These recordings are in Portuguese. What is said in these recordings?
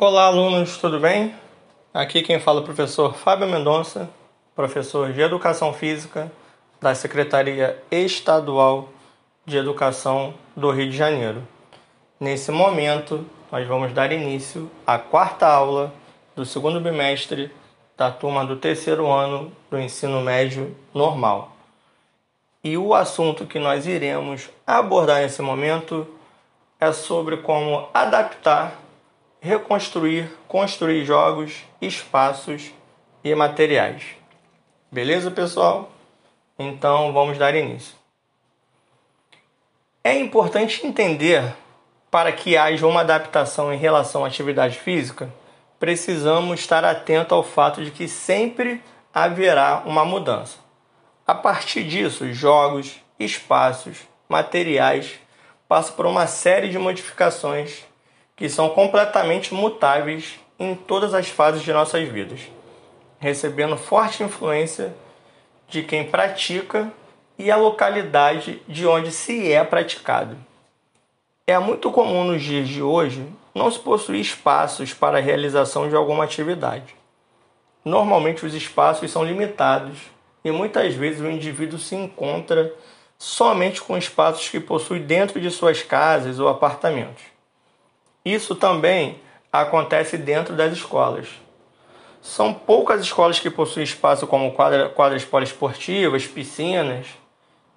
Olá, alunos, tudo bem? Aqui quem fala é o professor Fábio Mendonça, professor de Educação Física da Secretaria Estadual de Educação do Rio de Janeiro. Nesse momento, nós vamos dar início à quarta aula do segundo bimestre da turma do terceiro ano do ensino médio normal. E o assunto que nós iremos abordar nesse momento é sobre como adaptar reconstruir, construir jogos, espaços e materiais. Beleza, pessoal? Então vamos dar início. É importante entender para que haja uma adaptação em relação à atividade física, precisamos estar atento ao fato de que sempre haverá uma mudança. A partir disso, jogos, espaços, materiais passam por uma série de modificações que são completamente mutáveis em todas as fases de nossas vidas, recebendo forte influência de quem pratica e a localidade de onde se é praticado. É muito comum nos dias de hoje não se possuir espaços para a realização de alguma atividade. Normalmente os espaços são limitados e muitas vezes o indivíduo se encontra somente com espaços que possui dentro de suas casas ou apartamentos. Isso também acontece dentro das escolas. São poucas escolas que possuem espaço como quadra, quadras poliesportivas, piscinas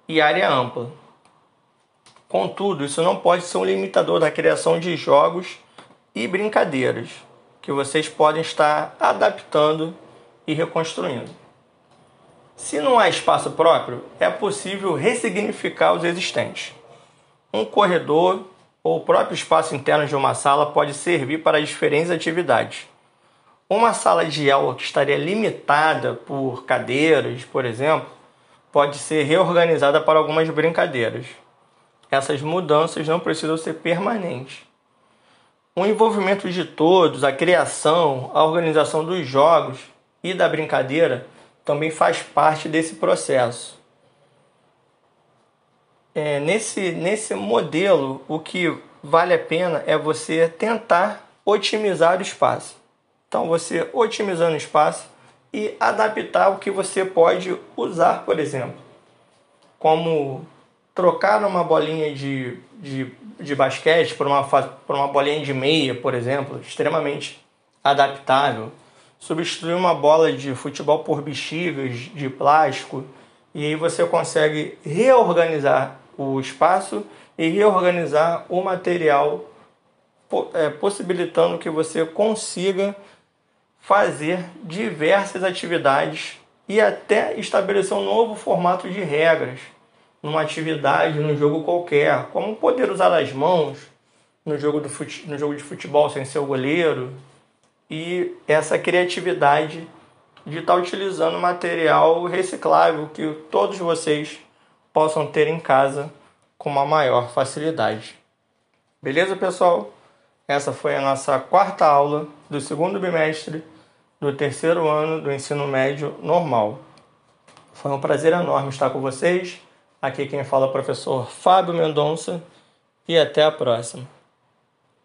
e área ampla. Contudo, isso não pode ser um limitador da criação de jogos e brincadeiras que vocês podem estar adaptando e reconstruindo. Se não há espaço próprio, é possível ressignificar os existentes. Um corredor ou o próprio espaço interno de uma sala pode servir para diferentes atividades. Uma sala de aula que estaria limitada por cadeiras, por exemplo, pode ser reorganizada para algumas brincadeiras. Essas mudanças não precisam ser permanentes. O envolvimento de todos, a criação, a organização dos jogos e da brincadeira também faz parte desse processo é, nesse, nesse modelo, o que vale a pena é você tentar otimizar o espaço. Então, você otimizando o espaço e adaptar o que você pode usar, por exemplo, como trocar uma bolinha de, de, de basquete por uma, por uma bolinha de meia, por exemplo, extremamente adaptável. Substituir uma bola de futebol por bexigas de plástico e aí você consegue reorganizar o espaço e reorganizar o material, é, possibilitando que você consiga fazer diversas atividades e até estabelecer um novo formato de regras numa atividade, num jogo qualquer, como poder usar as mãos no jogo, do fute, no jogo de futebol sem ser o goleiro e essa criatividade de estar utilizando material reciclável que todos vocês possam ter em casa com uma maior facilidade. Beleza, pessoal? Essa foi a nossa quarta aula do segundo bimestre do terceiro ano do ensino médio normal. Foi um prazer enorme estar com vocês. Aqui quem fala é o professor Fábio Mendonça e até a próxima.